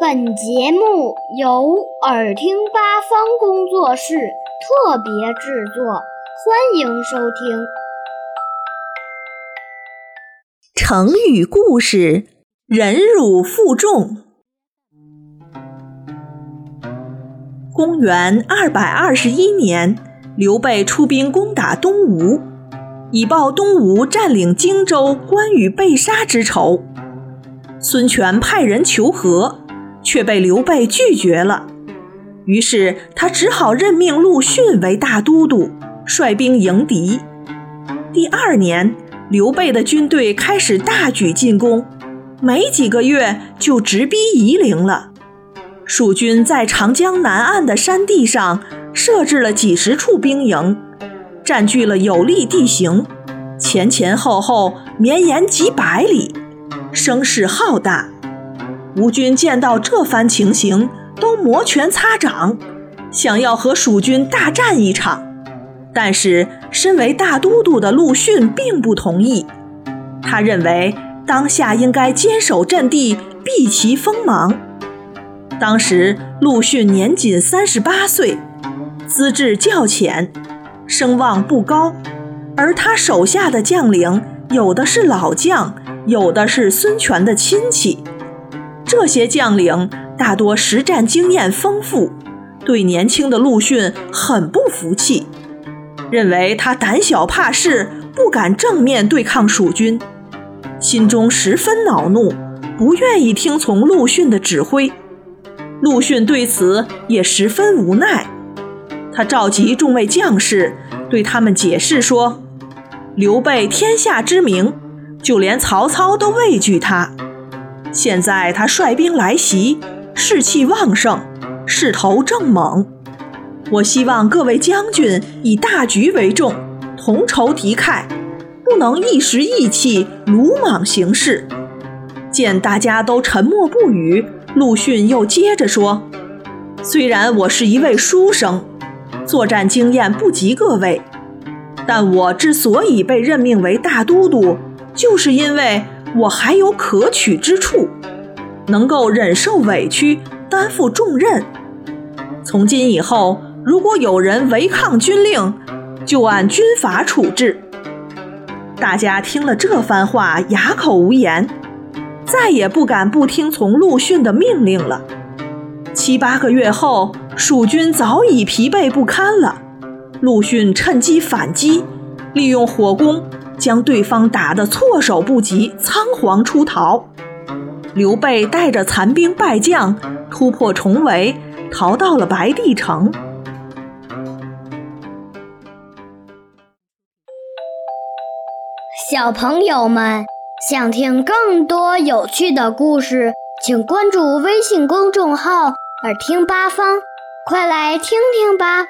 本节目由耳听八方工作室特别制作，欢迎收听。成语故事：忍辱负重。公元二百二十一年，刘备出兵攻打东吴，以报东吴占领荆州、关羽被杀之仇。孙权派人求和，却被刘备拒绝了。于是他只好任命陆逊为大都督，率兵迎敌。第二年，刘备的军队开始大举进攻，没几个月就直逼夷陵了。蜀军在长江南岸的山地上设置了几十处兵营，占据了有利地形，前前后后绵延几百里。声势浩大，吴军见到这番情形，都摩拳擦掌，想要和蜀军大战一场。但是，身为大都督的陆逊并不同意。他认为当下应该坚守阵地，避其锋芒。当时，陆逊年仅三十八岁，资质较浅，声望不高，而他手下的将领有的是老将。有的是孙权的亲戚，这些将领大多实战经验丰富，对年轻的陆逊很不服气，认为他胆小怕事，不敢正面对抗蜀军，心中十分恼怒，不愿意听从陆逊的指挥。陆逊对此也十分无奈，他召集众位将士，对他们解释说：“刘备天下之名。”就连曹操都畏惧他。现在他率兵来袭，士气旺盛，势头正猛。我希望各位将军以大局为重，同仇敌忾，不能一时意气，鲁莽行事。见大家都沉默不语，陆逊又接着说：“虽然我是一位书生，作战经验不及各位，但我之所以被任命为大都督。”就是因为我还有可取之处，能够忍受委屈，担负重任。从今以后，如果有人违抗军令，就按军法处置。大家听了这番话，哑口无言，再也不敢不听从陆逊的命令了。七八个月后，蜀军早已疲惫不堪了，陆逊趁机反击，利用火攻。将对方打得措手不及，仓皇出逃。刘备带着残兵败将突破重围，逃到了白帝城。小朋友们想听更多有趣的故事，请关注微信公众号“耳听八方”，快来听听吧。